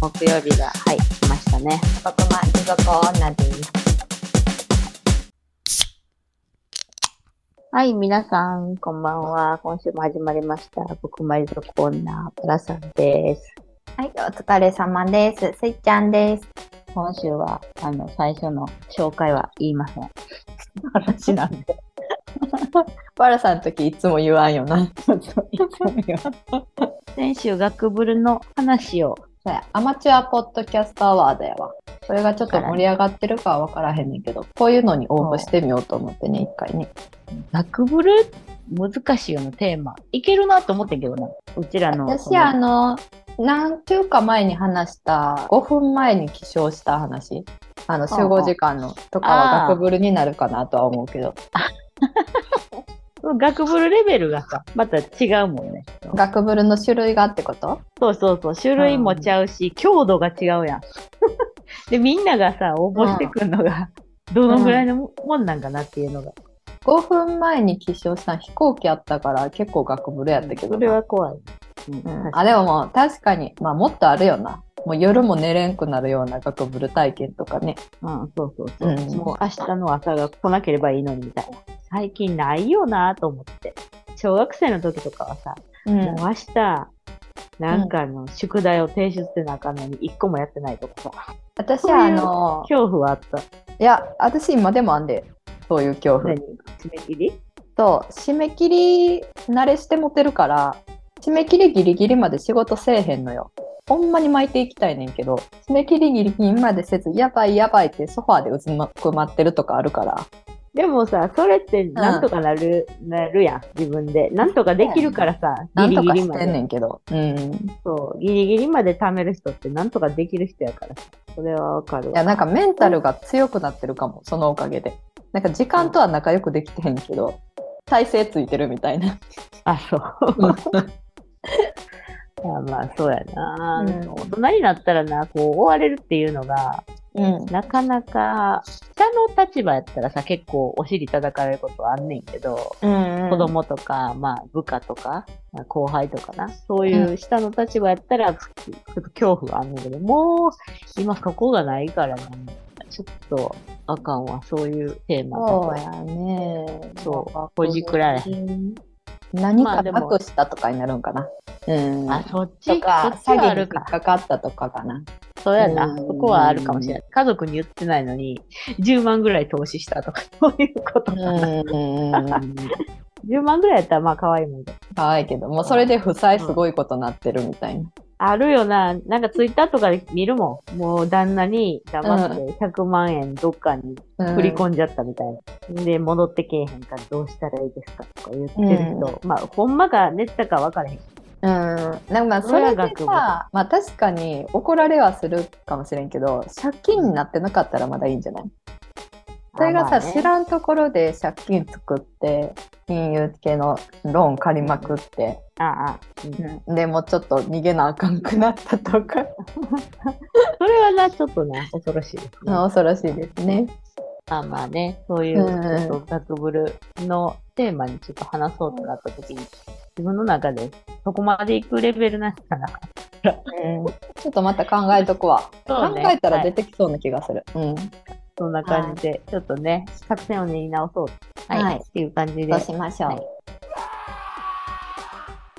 木曜日が、はい、来ましたね。女です。はい、皆さん、こんばんは。今週も始まりました。僕まりぞコーナー、プラさんです。はい、お疲れ様です。スイちゃんです。今週は、あの、最初の紹介は言いません。話なんで。バラさんの時いつも言わんよな。先週、学ブルの話を、アマチュアポッドキャストアワードやわ。それがちょっと盛り上がってるかは分からへんねんけど、こういうのに応募してみようと思ってね、一回ね。学ブル難しいよな、テーマ。いけるなと思ってんけどな。うちらの。私、あの、何週か前に話した、5分前に起床した話。あの、集合時間のとかは学ブルになるかなとは思うけど、学ブルレベルがさ、また違うもんね。学ブルの種類がってこと？そうそうそう、種類もちゃうし、強度が違うやん。で、みんながさ、応募してくるのが、どのぐらいのもんなんかなっていうのが。5分前に起床した飛行機あったから結構学ブルやったけどそなれは怖い。うんうんあでももう確かに、まあ、もっとあるよなもう夜も寝れんくなるような学ブル体験とかねうん、そうそうそう。うんもう明日の朝が来なければいいのにみたいな。最近ないよなと思って。小学生の時とかはさ、うんもう明日、なんかの宿題を提出せなあかんのに一個もやってないとかさ、私そういうあの恐怖はあった。いや私今でもあんでそういう恐怖何？締め切り？と締め切り慣れして持てるから締め切りギリギリまで仕事せえへんのよほんまに巻いていきたいねんけど締め切りギリギリまでせずやばいやばいってソファーでうずくまってるとかあるからでもさ、それってなんとかなる、なるやん、自分で。なんとかできるからさ、ギなんとリギリまでかしてんね。んけどうんそう、ギリギリまで貯める人ってなんとかできる人やからさ。それはわかるわ。いやなんかメンタルが強くなってるかもそのおかげでなんか時間とは仲良くできてへんけど体勢ついてるみたいなあ、そう。いやまあ、そうやな、うん。大人になったらな、こう、追われるっていうのが、うん。なかなか、下の立場やったらさ、結構お尻叩かれることはあんねんけど、うん子供とか、まあ、部下とか、まあ、後輩とかな、そういう下の立場やったら、ちょっと恐怖があんねんけど、もう、今そこがないからな、ちょっと、あかんわ、そういうテーマだと。そうやね。そうほじくられへ何かまあでもなくしたとかになるんかな、うんあ、そっちとか詐欺に引か。かかったとかかなそうやな。うんそこはあるかもしれない。家族に言ってないのに、10万ぐらい投資したとか、そういうことかな。10万ぐらいやったらまあ可愛いもんで。可愛いけどもうそれで負債すごいことなってるみたいな、あるよな。なんかツイッターとかで見るもん。もう旦那に黙って100万円どっかに振り込んじゃったみたいな。で、戻ってけえへんからどうしたらいいですかとか言ってる人。まあ、ほんまか寝てたか分からへん。うん、なんかそれでさ、まあ確かに怒られはするかもしれんけど、借金になってなかったらまだいいんじゃない？それがさ、ね知らんところで借金作って、金融系のローン借りまくって、ああ、うんでもうちょっと逃げなあかんくなったとか、それはな、ちょっとね、恐ろしいですね。恐ろしいですね。まあまあね、そういううんちょっと学ブルのテーマにちょっと話そうとなった時に、自分の中でそこまで行くレベルなんかな。うん、ちょっとまた考えとくわ。ね考えたら出てきそうな気がする。うん。そんな感じで、ちょっとね、作戦を練り直そう。はい。はいっていう感じで、そうしましょう。はい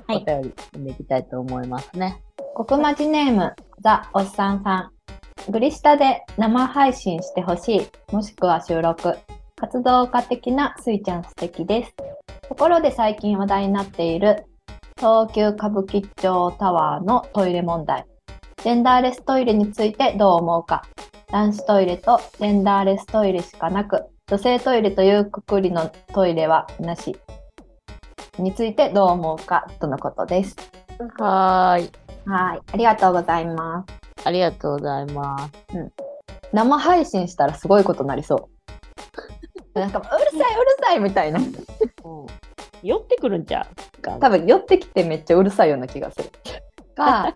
お便り読んでいきたいと思いますね。国マジネーム、ザ・おっさんさん。グリ下で生配信してほしい、もしくは収録。活動家的なスイちゃん素敵です。ところで最近話題になっている東急歌舞伎町タワーのトイレ問題。ジェンダーレストイレについてどう思うか。男子トイレとジェンダーレストイレしかなく、女性トイレというくくりのトイレはなし。についてどう思うかとのことです。はーい。はい、ありがとうございます。ありがとうございます。生配信したらすごいことになりそう。なんかうるさいうるさいみたいな。うん。寄ってくるんちゃう？か多分寄ってきてめっちゃうるさいような気がする。が、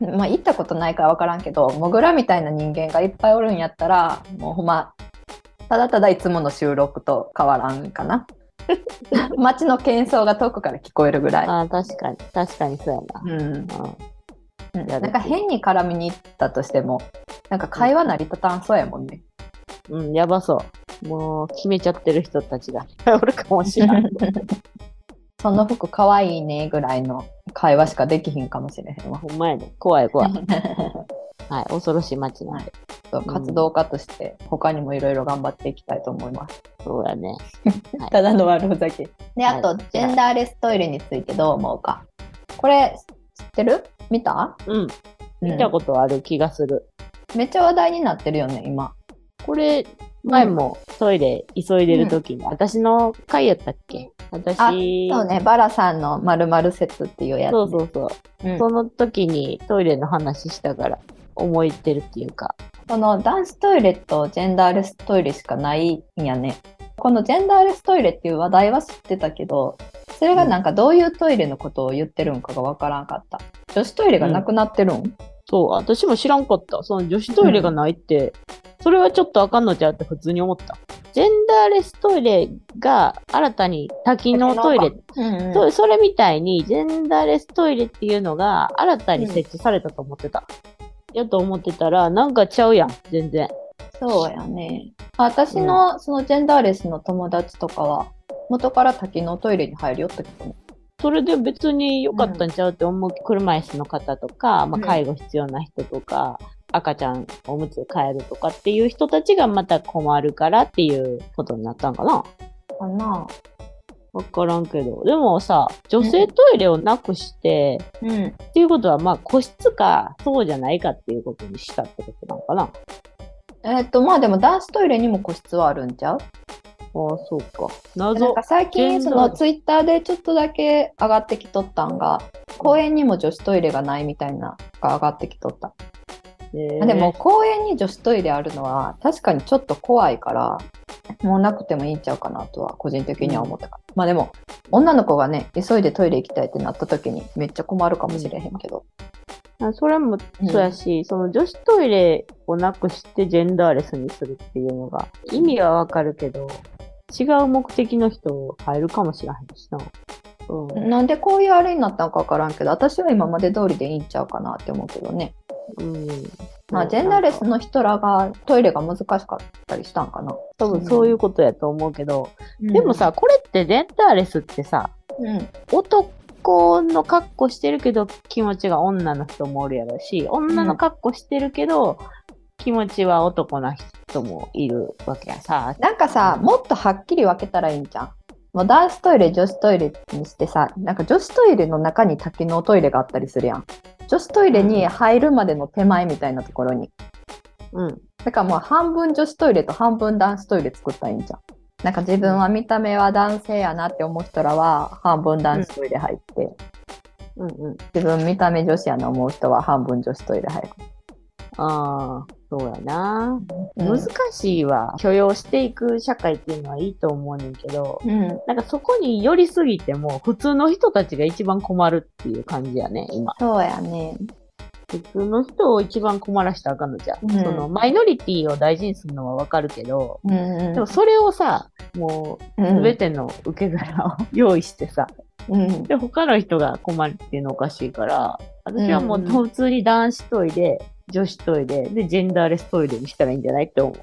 まあ行ったことないから分からんけど、モグラみたいな人間がいっぱいおるんやったら、もうほんま、ただただいつもの収録と変わらんかな。街の喧騒が遠くから聞こえるぐらい。ああ、確かに。確かにそうやな。うん、うん。うん、なんか変に絡みに行ったとしても、なんか会話成り立たんそうやもんね。うん、やばそう。もう決めちゃってる人たちがおるかもしれない。その服かわいいねぐらいの会話しかできひんかもしれへんわ。ほんまやね。怖い怖い。はい、恐ろしい街なんで。活動家として他にもいろいろ頑張っていきたいと思います。そうやね。ただの悪ふざけ。で、あと、ジェンダーレストイレについてどう思うか。これ、知ってる？見た？うん。見たことある気がする。めっちゃ話題になってるよね、今。これ、前もトイレ急いでる時に、うん、私の回やったっけ？私そうね。バラさんのまるまる説っていうやつ、そうそうそう、うん、その時にトイレの話したから思いてるっていうか。この男子トイレとジェンダーレストイレしかないんやね。このジェンダーレストイレっていう話題は知ってたけどそれがなんかどういうトイレのことを言ってるんかがわからんかった。女子トイレがなくなってるん、うん、そう私も知らんかった。その女子トイレがないって、それはちょっとあかんのちゃうって普通に思ったジェンダーレストイレが新たに多機能トイレ、うんうん、それみたいにジェンダーレストイレっていうのが新たに設置されたと思ってた。うん、やと思ってたら、なんかちゃうやん、全然。そうやね。私のそのジェンダーレスの友達とかは、元から多機能トイレに入るよってことね。それで別に良かったんちゃうって思う、うん、車椅子の方とか、まあ、介護必要な人とか、赤ちゃんおむつ変えるとかっていう人たちがまた困るからっていうことになったんかな？かなわからんけど。でもさ、女性トイレをなくして、うん、っていうことは、まあ個室か、そうじゃないかっていうことにしたってことなのかな？えー、っと、まあでも男子トイレにも個室はあるんちゃう？ああ、そうか。謎。なんか最近、そのツイッターでちょっとだけ上がってきとったんが、公園にも女子トイレがないみたいなが上がってきとった。えー、でも公園に女子トイレあるのは確かにちょっと怖いからもうなくてもいいんちゃうかなとは個人的には思ったから、うん、まあでも女の子がね急いでトイレ行きたいってなった時にめっちゃ困るかもしれへんけど、うん、それもそうやし、うん、その女子トイレをなくしてジェンダーレスにするっていうのが意味はわかるけど違う目的の人入るかもしれへんしな。うん、なんでこういうあれになったのか分からんけど私は今まで通りでいいんちゃうかなって思うけどね。うんまあ、ジェンダーレスの人らがトイレが難しかったりしたんかな。多分そういうことやと思うけど、うん、でもさ、これってジェンダーレスってさ、うん、男の格好してるけど気持ちが女の人もおるやろし、女の格好してるけど、うん、気持ちは男の人もいるわけやさ。なんかさ、もっとはっきり分けたらいいんじゃん。もう男子トイレ、女子トイレにしてさ、なんか女子トイレの中に多機能トイレがあったりするやん。女子トイレに入るまでの手前みたいなところに。うん。だからもう半分女子トイレと半分男子トイレ作ったらいいんじゃん。なんか自分は見た目は男性やなって思う人らは半分男子トイレ入って、うんうん、自分見た目女子やな思う人は半分女子トイレ入る。ああ、そうやな、うん、難しいわ。許容していく社会っていうのはいいと思うねんけど、うん、なんかそこに寄りすぎても、普通の人たちが一番困るっていう感じやね、今。そうやね。普通の人を一番困らしたらあかんのじゃ、うん、そのマイノリティを大事にするのはわかるけど、うん。うん、でもそれをさ、もうすべての受け皿を用意してさ、うん、で他の人が困るっていうのおかしいから、私はもう普通に男子トイレ、女子トイレでジェンダーレストイレにしたらいいんじゃないって思う。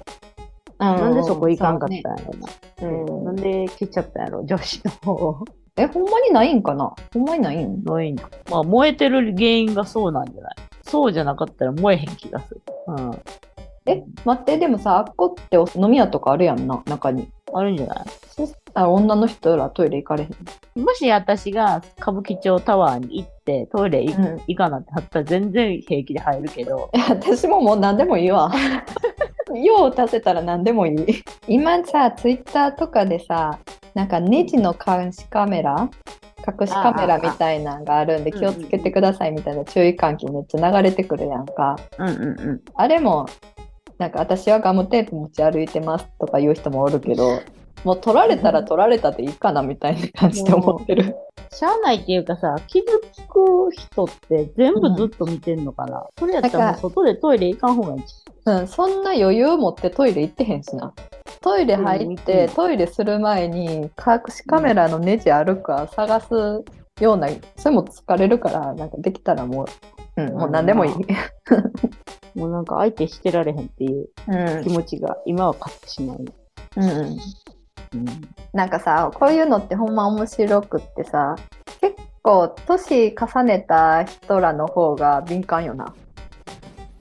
なんでそこ行かんかったんやろな、ね、うん。なんで消っちゃったんやろ、女子の方。え、ほんまにないんかな？ほんまにないん？ないんまあ、燃えてる原因がそうなんじゃない？そうじゃなかったら燃えへん気がする。うん。え、待って、でもさ、あっこって飲み屋とかあるやんな、中に。あるんじゃない？そしたら女の人らトイレ行かれへん。もし私が歌舞伎町タワーに行ってトイレ行,、かなってなったら全然平気で入るけど。いや、私ももう何でもいいわ。用を足せたら何でもいい。今さ、ツイッターとかでさ、なんかネジの監視カメラ隠しカメラみたいなのがあるんで気をつけてくださいみたいな注意喚起めっちゃ流れてくるやんか。うんうんうん、あれもなんか私はガムテープ持ち歩いてますとか言う人もおるけど、もう取られたら取られたでいいかなみたいな感じで思ってる。しゃあないっていうかさ、傷つく人って全部ずっと見てんのかな、うん、それやったらもう外でトイレ行かん方がいい。うん、そんな余裕持ってトイレ行ってへんしな。トイレ入って、トイレする前に隠しカメラのネジあるか探すような、それも疲れるから、なんかできたらもううん、もう何でもいい。もうなんか相手してられへんっていううん気持ちが今は勝ってしまう。うん、うん。なんかさこういうのってほんま面白くってさ結構年重ねた人らの方が敏感よな。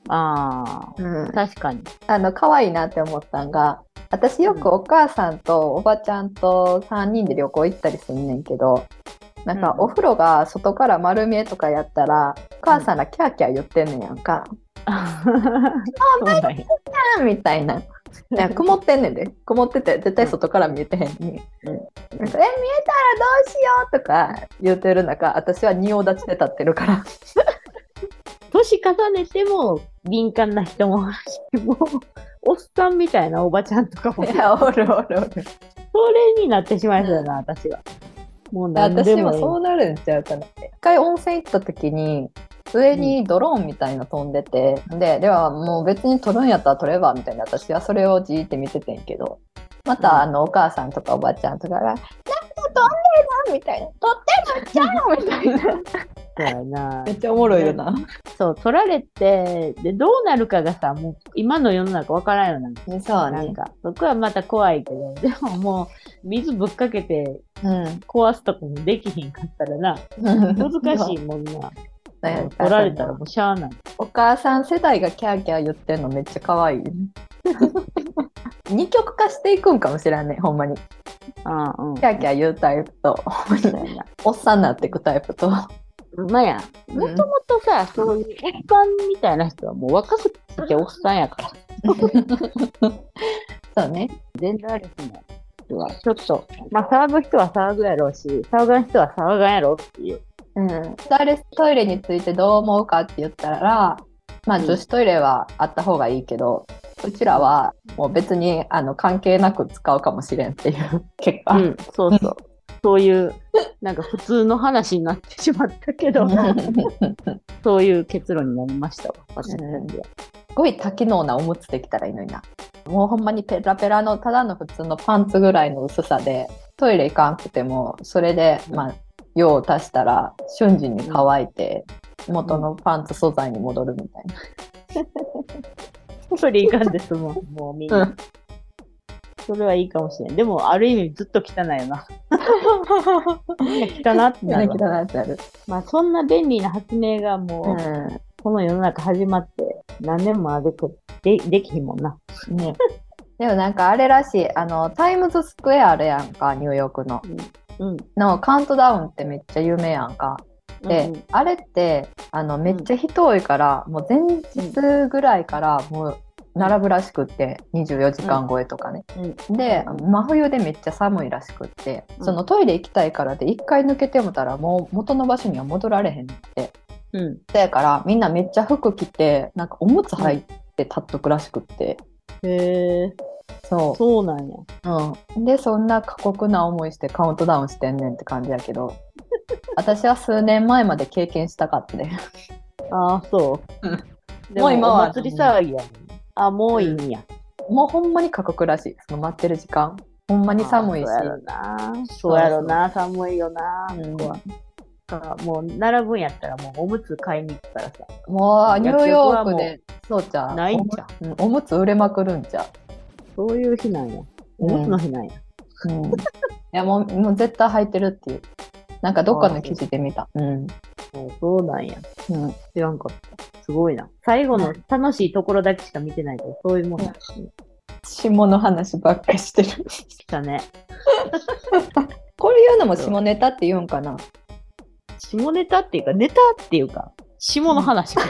あうんあ、確かに。あの可愛いなって思ったんが私よくお母さんとおばちゃんと3人で旅行行ったりすんねんけどなんかうんお風呂が外から丸見えとかやったらお母さんらキャーキャー言ってんねんやんか。あーみたいな。いや曇ってんねんで。曇ってて絶対外から見えてへんに、うん。え見えたらどうしようとか言ってる中私は仁王立ちで立ってるから。年重ねても敏感な人ももう、おっさんみたいなおばちゃんとかも、そいやおるおるおる。れになってしまいそうだな、私は。もう何私でもそうなるんちゃうかな。一回温泉行った時に上にドローンみたいな飛んでて、でではもう別に撮るんやったら撮ればみたいな私はそれをじーって見ててんけどまた、うん。あのお母さんとかおばちゃんとかが「なんで飛んでるの?」みたいな「撮ってるじゃん!」みたいなそうやなめっちゃおもろいよな。そう、取られて、で、どうなるかがさ、もう、今の世の中わからんよな。そうなんか、そこはまた怖いけど、でももう、水ぶっかけてうん壊すとかもできひんかったらな、難しいもんな。ね取られたらもうしゃあない。お母さん世代がキャーキャー言ってんのめっちゃ可愛い。二極化していくんかもしれんねほんまに。ああ、うん。キャーキャー言うタイプと。おっさんになっていくタイプと。まあや、もともとさ、そういうおっさんみたいな人はもう若くておっさんやから、そうね。全然あれしない。人はちょっと、まあ騒ぐ人は騒ぐやろうし、騒がん人は騒がんやろうっていう。うん。トイレトイレについてどう思うかって言ったら、まあうん女子トイレはあった方がいいけど、うちらはもう別にあの関係なく使うかもしれんっていう結果。うん、そうそう。そういう、なんか普通の話になってしまったけど、そういう結論になりましたわ、私たちは。すごい多機能なおむつできたらいいのにな。もうほんまにペラペラのただの普通のパンツぐらいの薄さでトイレ行かんくてもそれで、まあ用を足したら瞬時に乾いて元のパンツ素材に戻るみたいな。それいかんですもん、もうみんな。うんそれはいいかもしれん。でも、ある意味ずっと汚いよな。汚ってなるわ。汚いやつやる。まあ、そんな便利な発明がもう、この世の中始まって何年もあるけど、でできひんもんな。ね。でもなんかあれらしい、あの、タイムズスクエアあるやんか、ニューヨークの。うん。のカウントダウンってめっちゃ有名やんか。で、うん。あれってあのめっちゃ人多いから、もう前日ぐらいからもう並ぶらしくって24時間超えとかね、うん。で真冬でめっちゃ寒いらしくって、うん。そのトイレ行きたいからで一回抜けてもたらもう元の場所には戻られへんって。うん。だやからみんなめっちゃ服着てなんかおむつ履いて立っとくらしくって、へえ、そそうなんや。う、うん、でそんな過酷な思いしてカウントダウンしてんねんって感じやけど 私は数年前まで経験したかったで。ああ、そううん。でもう今はお祭り騒ぎや。あ、もういいんや。もうほんまに過酷らしい。その待ってる時間。ほんまに寒いしあ。そうやろな。そうやろな。寒いよな。うんここはだからもう、並ぶんやったらもうおむつ買いに行くからさ。もうニューヨーク薬で、そうちゃう。ないんちゃう？うんおむつ売れまくるんちゃう。そういう日なんや。おむつの日なんや。うん。いやもう、もう絶対履いてるっていう。なんかどっかの記事で見た。うん。そうなんや。うん。知らんかった。すごいな。最後の楽しいところだけしか見てないけど、そういうもんだ。下の話ばっかりしてる。したね。これ言うのも下ネタって言うんかな？下ネタっていうか、ネタっていうか、下の話。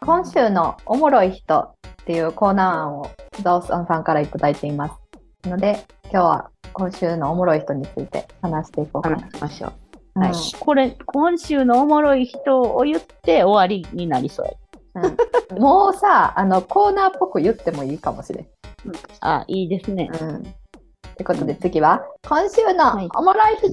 今週のおもろい人っていうコーナー案をザオさんさんからいただいています。ので、今日は今週のおもろい人について話していこうかな。話しましょう。うんはい。これ、今週のおもろい人を言って終わりになりそうや。うん もうさ、あのコーナーっぽく言ってもいいかもしれん。あ、いいですね。うん。ってことで次は、今週はいのおもろい人、イ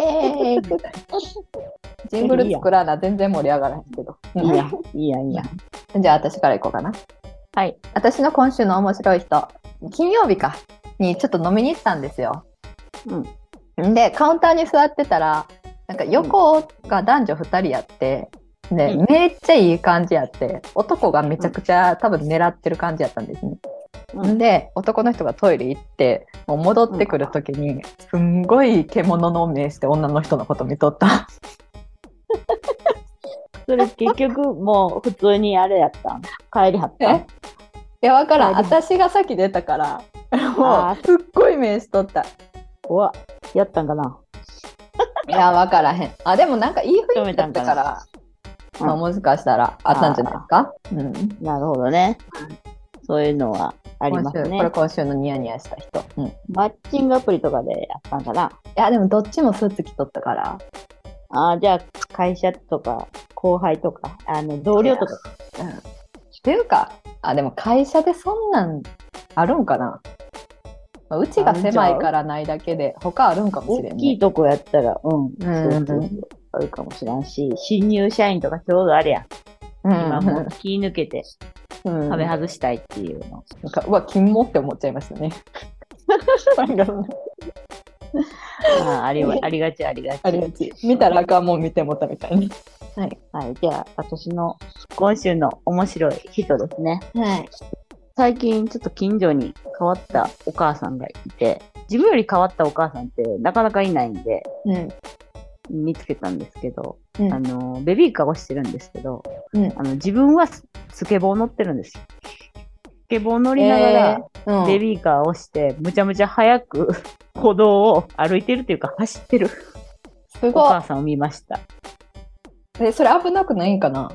エーイ ジングル作らな全然盛り上がらへんけど。いいや、いいや、いいや。じゃあ私からいこうかな。はい。私の今週の面白い人、金曜日か、にちょっと飲みに行ったんですよ。うん。でカウンターに座ってたらなんか横が男女2人やって、で、うんめっちゃいい感じやって男がめちゃくちゃ多分狙ってる感じやったんですね。うんで男の人がトイレ行ってもう戻ってくる時に、すんごい獣の目して女の人のこと見とった。それ結局もう普通にあれやったん？帰りはったいやわからん私が先出たからもあうすっごい目しとった。うわ、やったんかな？いやわからへん。あでもなんかいい雰囲気だったかから、うんまあ、もしかしたらあったんじゃないですか。うんなるほどね。そういうのはあります今週これね。今週のニヤニヤした人。うん、いマッチングアプリとかでやったんかなやでもどっちもスーツ着とったから。ああ、じゃあ会社とか後輩とか、あの同僚とか。うん、っていうかあでも会社でそんなんあるんかな、まあうちが狭いからないだけで他あるんかもしれんね。大きいとこやったら、うん。うんそうそうそうあるかもしれんし、新入社員とかちょうどあれや。うん今もう気抜けて、うんはめ外したいっていうの。なんかうわ金もって思っちゃいましたね。ああありわありがちありがち。ありがち見たらあかんもん見てもったみたいに。はい。はい、じゃあ私の今週の面白い人ですね。はい。最近ちょっと近所に変わったお母さんがいて、自分より変わったお母さんってなかなかいないんで、うん。見つけたんですけど、うんあの、ベビーカーをしてるんですけど、うんあの自分はススケボー乗ってるんですよ。スケボー乗りながら、ベビーカーをして、むちゃむちゃ速く歩道を歩いてるっていうか走ってるすお母さんを見ました。え。それ危なくないんかな？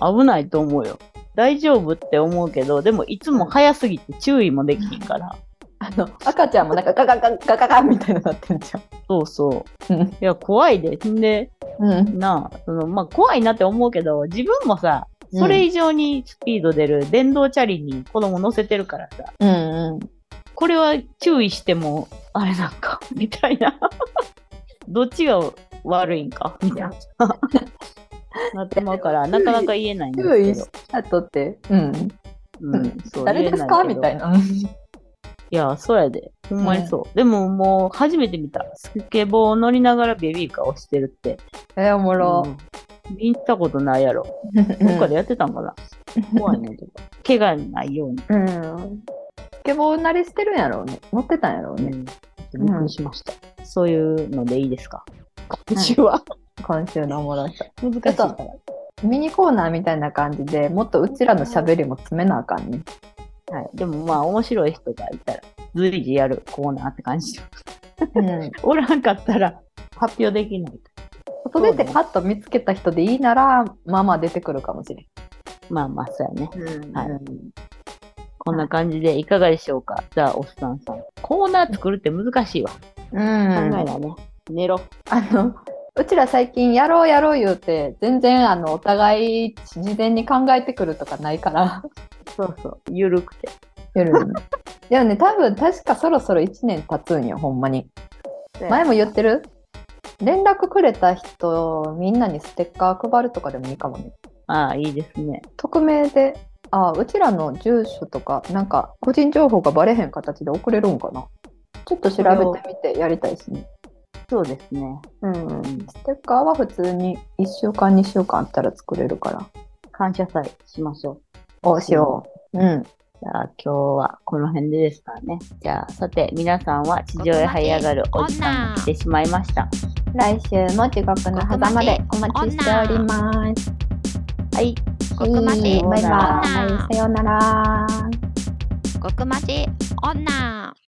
危ないと思うよ。大丈夫って思うけど、でもいつも速すぎて注意もできひんから。あの赤ちゃんもなんかガガガガガガみたいななってんじゃん。そうそう。うん。いや、怖いで。んで、うん。なあ、その、まあ、怖いなって思うけど、自分もさ、それ以上にスピード出る電動チャリに子供乗せてるからさ、うんうん。これは注意しても、あれなんか、みたいな。どっちが悪いんかみたいな。なってまうから、なかなか言えないんです注意けど。したとって。うん。うん、そう誰ですか？みたい。な。いや、そうやで。ほんまにそう。でももう、初めて見た。スケボー乗りながらベビーカーをしてるって。えー、おもろ。うん見たことないやろ。どっかでやってたんかな？怖いね。怪我ないように。うん。スケボー慣れしてるんやろうね。乗ってたんやろうね。うん。びっくりしました。そういうのでいいですか？今週は？今週のおもろさ。難しいから。ミニコーナーみたいな感じでもっとうちらの喋りも詰めなあかんね。はい。でもまあ、面白い人がいたら、随時やるコーナーって感じで。うん。おらんかったら、発表できない。外出てパッと見つけた人でいいなら、まあまあ出てくるかもしれまあまあ、そうやね。ん。はいこんな感じでいかがでしょうか？じゃあ、おっさんさん。コーナー作るって難しいわ。うん。考えないね。寝ろ。あの、うちら最近やろうやろう言うて、全然あの、お互い事前に考えてくるとかないから、そうそう。ゆるくて。夜に。でもね、多分確かそろそろ1年経つんよ、ほんまに。前も言ってる？連絡くれた人、みんなにステッカー配るとかでもいいかもね。ああ、いいですね。匿名で、あうちらの住所とか、なんか個人情報がバレへん形で送れるんかなちょっと調べてみてやりたいですね。そうですね。うん。ステッカーは普通に1週間、2週間あったら作れるから。感謝祭しましょう。おしよう。うん。じゃあ今日はこの辺でですからね。じゃあさて皆さんは地上へ這い上がるお時間が来てしまいました。来週も地獄の狭間でお待ちしております。はい。ここまでバイバイ。女さようなら。極まち女